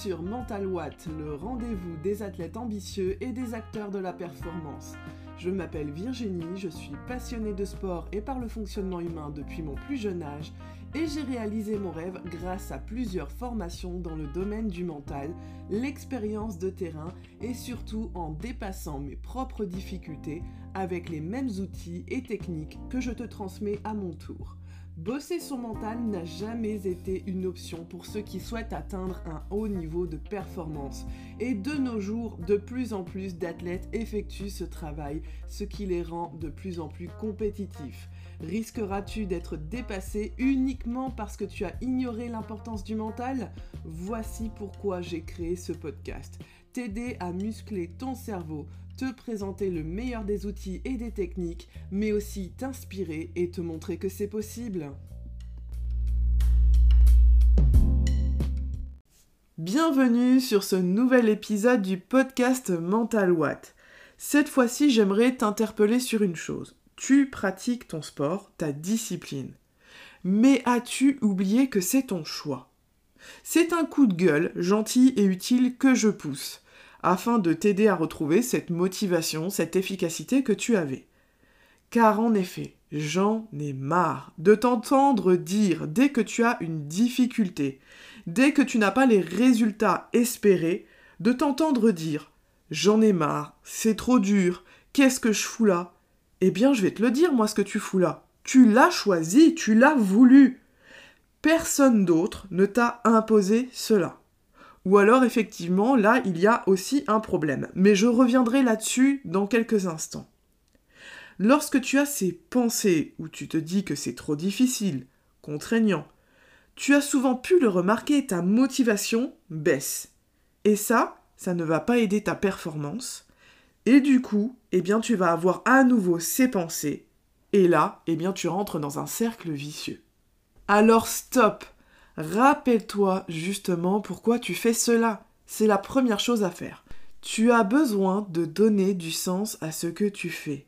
sur Mental Watt, le rendez-vous des athlètes ambitieux et des acteurs de la performance. Je m'appelle Virginie, je suis passionnée de sport et par le fonctionnement humain depuis mon plus jeune âge et j'ai réalisé mon rêve grâce à plusieurs formations dans le domaine du mental, l'expérience de terrain et surtout en dépassant mes propres difficultés avec les mêmes outils et techniques que je te transmets à mon tour. Bosser son mental n'a jamais été une option pour ceux qui souhaitent atteindre un haut niveau de performance. Et de nos jours, de plus en plus d'athlètes effectuent ce travail, ce qui les rend de plus en plus compétitifs. Risqueras-tu d'être dépassé uniquement parce que tu as ignoré l'importance du mental? Voici pourquoi j'ai créé ce podcast. T'aider à muscler ton cerveau, te présenter le meilleur des outils et des techniques, mais aussi t'inspirer et te montrer que c'est possible. Bienvenue sur ce nouvel épisode du podcast Mental Watt. Cette fois-ci, j'aimerais t'interpeller sur une chose. Tu pratiques ton sport, ta discipline. Mais as-tu oublié que c'est ton choix? C'est un coup de gueule gentil et utile que je pousse afin de t'aider à retrouver cette motivation, cette efficacité que tu avais. Car en effet, j'en ai marre de t'entendre dire dès que tu as une difficulté, dès que tu n'as pas les résultats espérés, de t'entendre dire J'en ai marre, c'est trop dur, qu'est-ce que je fous là? Eh bien, je vais te le dire, moi, ce que tu fous là. Tu l'as choisi, tu l'as voulu. Personne d'autre ne t'a imposé cela. Ou alors effectivement, là, il y a aussi un problème. Mais je reviendrai là-dessus dans quelques instants. Lorsque tu as ces pensées où tu te dis que c'est trop difficile, contraignant, tu as souvent pu le remarquer, ta motivation baisse. Et ça, ça ne va pas aider ta performance. Et du coup, eh bien, tu vas avoir à nouveau ces pensées. Et là, eh bien, tu rentres dans un cercle vicieux. Alors stop Rappelle-toi justement pourquoi tu fais cela. C'est la première chose à faire. Tu as besoin de donner du sens à ce que tu fais,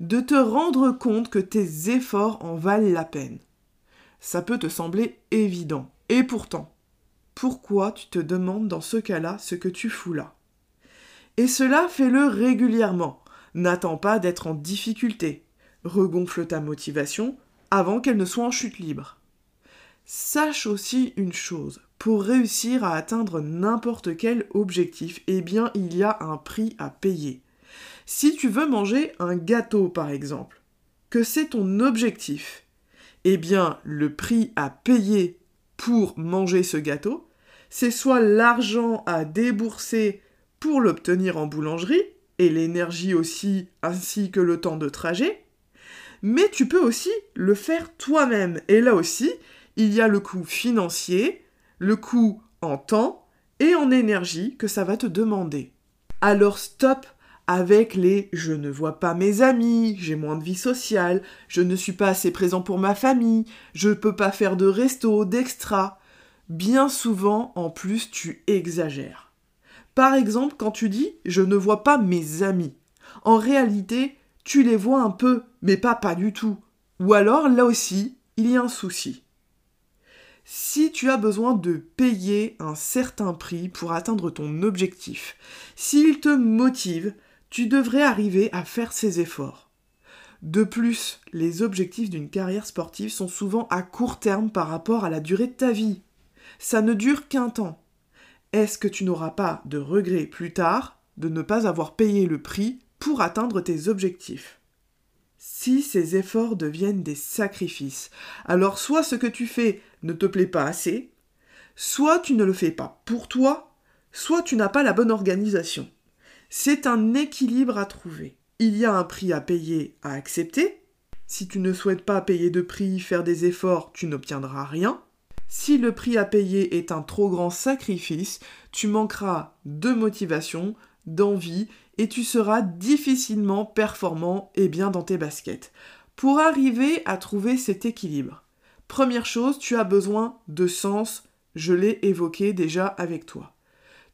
de te rendre compte que tes efforts en valent la peine. Ça peut te sembler évident, et pourtant, pourquoi tu te demandes dans ce cas-là ce que tu fous là? Et cela fais-le régulièrement. N'attends pas d'être en difficulté. Regonfle ta motivation avant qu'elle ne soit en chute libre. Sache aussi une chose, pour réussir à atteindre n'importe quel objectif, eh bien il y a un prix à payer. Si tu veux manger un gâteau par exemple, que c'est ton objectif, eh bien le prix à payer pour manger ce gâteau, c'est soit l'argent à débourser pour l'obtenir en boulangerie, et l'énergie aussi, ainsi que le temps de trajet, mais tu peux aussi le faire toi-même. Et là aussi, il y a le coût financier, le coût en temps et en énergie que ça va te demander. Alors stop avec les je ne vois pas mes amis, j'ai moins de vie sociale, je ne suis pas assez présent pour ma famille, je ne peux pas faire de resto, d'extra. Bien souvent, en plus, tu exagères. Par exemple, quand tu dis je ne vois pas mes amis, en réalité, tu les vois un peu, mais pas pas du tout. Ou alors, là aussi, il y a un souci si tu as besoin de payer un certain prix pour atteindre ton objectif, s'il te motive, tu devrais arriver à faire ces efforts. De plus, les objectifs d'une carrière sportive sont souvent à court terme par rapport à la durée de ta vie. Ça ne dure qu'un temps. Est-ce que tu n'auras pas de regrets plus tard de ne pas avoir payé le prix pour atteindre tes objectifs? Si ces efforts deviennent des sacrifices, alors soit ce que tu fais ne te plaît pas assez, soit tu ne le fais pas pour toi, soit tu n'as pas la bonne organisation. C'est un équilibre à trouver. Il y a un prix à payer, à accepter. Si tu ne souhaites pas payer de prix, faire des efforts, tu n'obtiendras rien. Si le prix à payer est un trop grand sacrifice, tu manqueras de motivation, d'envie et tu seras difficilement performant et bien dans tes baskets. Pour arriver à trouver cet équilibre, première chose, tu as besoin de sens, je l'ai évoqué déjà avec toi.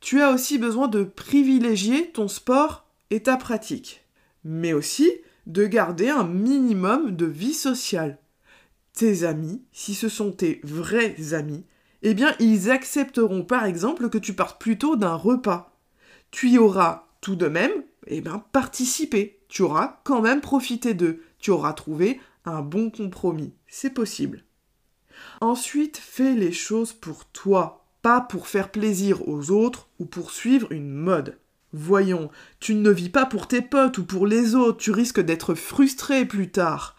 Tu as aussi besoin de privilégier ton sport et ta pratique, mais aussi de garder un minimum de vie sociale. Tes amis, si ce sont tes vrais amis, eh bien ils accepteront par exemple que tu partes plutôt d'un repas. Tu y auras tout de même, eh bien, participé. Tu auras quand même profité d'eux. Tu auras trouvé un bon compromis. C'est possible. Ensuite, fais les choses pour toi, pas pour faire plaisir aux autres ou pour suivre une mode. Voyons, tu ne vis pas pour tes potes ou pour les autres, tu risques d'être frustré plus tard.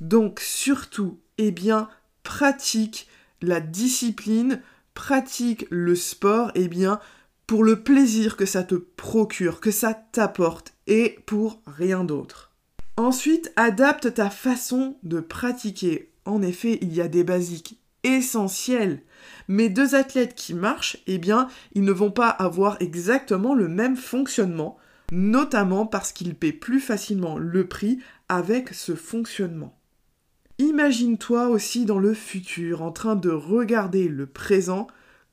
Donc surtout, eh bien, pratique la discipline, pratique le sport, eh bien, pour le plaisir que ça te procure, que ça t'apporte, et pour rien d'autre. Ensuite, adapte ta façon de pratiquer. En effet, il y a des basiques essentiels. Mais deux athlètes qui marchent, eh bien, ils ne vont pas avoir exactement le même fonctionnement, notamment parce qu'ils paient plus facilement le prix avec ce fonctionnement. Imagine-toi aussi dans le futur en train de regarder le présent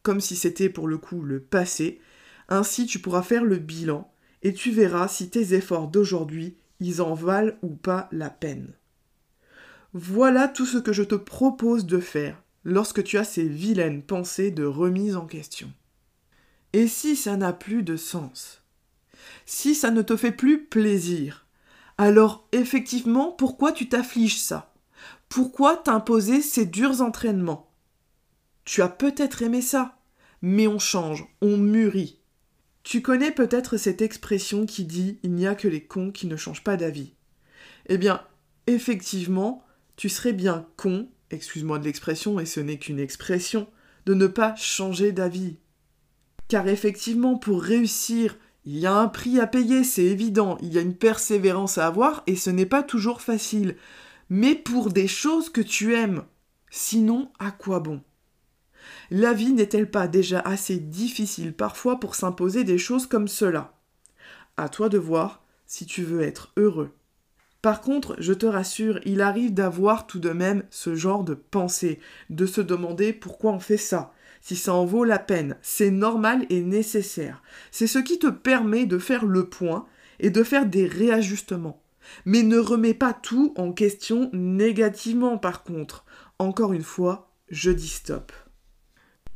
comme si c'était pour le coup le passé. Ainsi tu pourras faire le bilan et tu verras si tes efforts d'aujourd'hui, ils en valent ou pas la peine. Voilà tout ce que je te propose de faire lorsque tu as ces vilaines pensées de remise en question. Et si ça n'a plus de sens Si ça ne te fait plus plaisir alors effectivement, pourquoi tu t'affliges ça? Pourquoi t'imposer ces durs entraînements? Tu as peut-être aimé ça, mais on change, on mûrit. Tu connais peut-être cette expression qui dit Il n'y a que les cons qui ne changent pas d'avis. Eh bien, effectivement, tu serais bien con, excuse-moi de l'expression, et ce n'est qu'une expression, de ne pas changer d'avis. Car effectivement, pour réussir, il y a un prix à payer, c'est évident, il y a une persévérance à avoir, et ce n'est pas toujours facile. Mais pour des choses que tu aimes. Sinon, à quoi bon? La vie n'est-elle pas déjà assez difficile parfois pour s'imposer des choses comme cela? À toi de voir si tu veux être heureux. Par contre, je te rassure, il arrive d'avoir tout de même ce genre de pensée, de se demander pourquoi on fait ça, si ça en vaut la peine. C'est normal et nécessaire. C'est ce qui te permet de faire le point et de faire des réajustements. Mais ne remets pas tout en question négativement par contre. Encore une fois, je dis stop.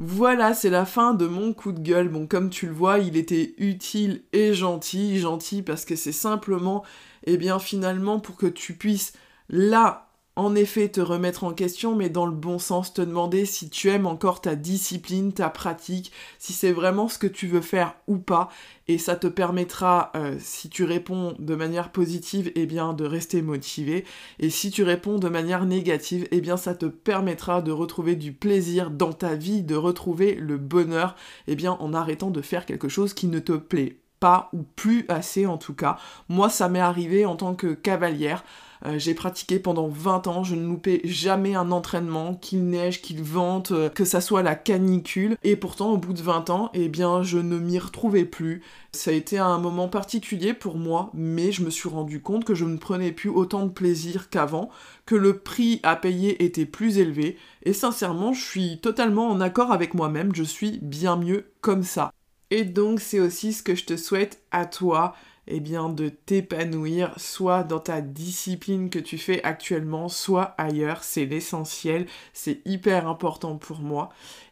Voilà, c'est la fin de mon coup de gueule. Bon, comme tu le vois, il était utile et gentil. Gentil parce que c'est simplement, eh bien, finalement, pour que tu puisses, là, en effet te remettre en question, mais dans le bon sens, te demander si tu aimes encore ta discipline, ta pratique, si c'est vraiment ce que tu veux faire ou pas, et ça te permettra, euh, si tu réponds de manière positive, eh bien de rester motivé, et si tu réponds de manière négative, eh bien ça te permettra de retrouver du plaisir dans ta vie, de retrouver le bonheur, eh bien en arrêtant de faire quelque chose qui ne te plaît pas ou plus assez en tout cas. Moi ça m'est arrivé en tant que cavalière euh, j'ai pratiqué pendant 20 ans, je ne loupais jamais un entraînement, qu'il neige, qu'il vente, euh, que ça soit la canicule. Et pourtant, au bout de 20 ans, eh bien, je ne m'y retrouvais plus. Ça a été un moment particulier pour moi, mais je me suis rendu compte que je ne prenais plus autant de plaisir qu'avant, que le prix à payer était plus élevé, et sincèrement, je suis totalement en accord avec moi-même, je suis bien mieux comme ça. Et donc, c'est aussi ce que je te souhaite à toi eh bien, de t'épanouir, soit dans ta discipline que tu fais actuellement, soit ailleurs. C'est l'essentiel, c'est hyper important pour moi.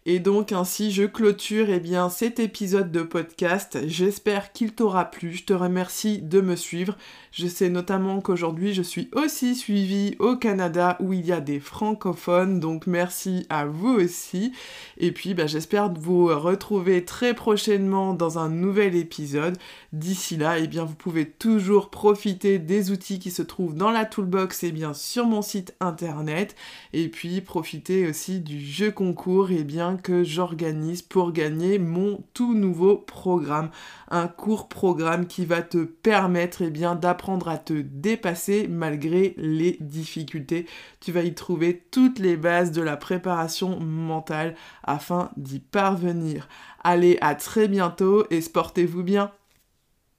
Et donc ainsi je clôture eh bien cet épisode de podcast. J'espère qu'il t'aura plu. Je te remercie de me suivre. Je sais notamment qu'aujourd'hui je suis aussi suivie au Canada où il y a des francophones. Donc merci à vous aussi. Et puis bah, j'espère vous retrouver très prochainement dans un nouvel épisode. D'ici là, eh bien vous pouvez toujours profiter des outils qui se trouvent dans la toolbox et bien sur mon site internet. Et puis profiter aussi du jeu concours et bien que j'organise pour gagner mon tout nouveau programme. Un court programme qui va te permettre d'apprendre à te dépasser malgré les difficultés. Tu vas y trouver toutes les bases de la préparation mentale afin d'y parvenir. Allez, à très bientôt et sportez-vous bien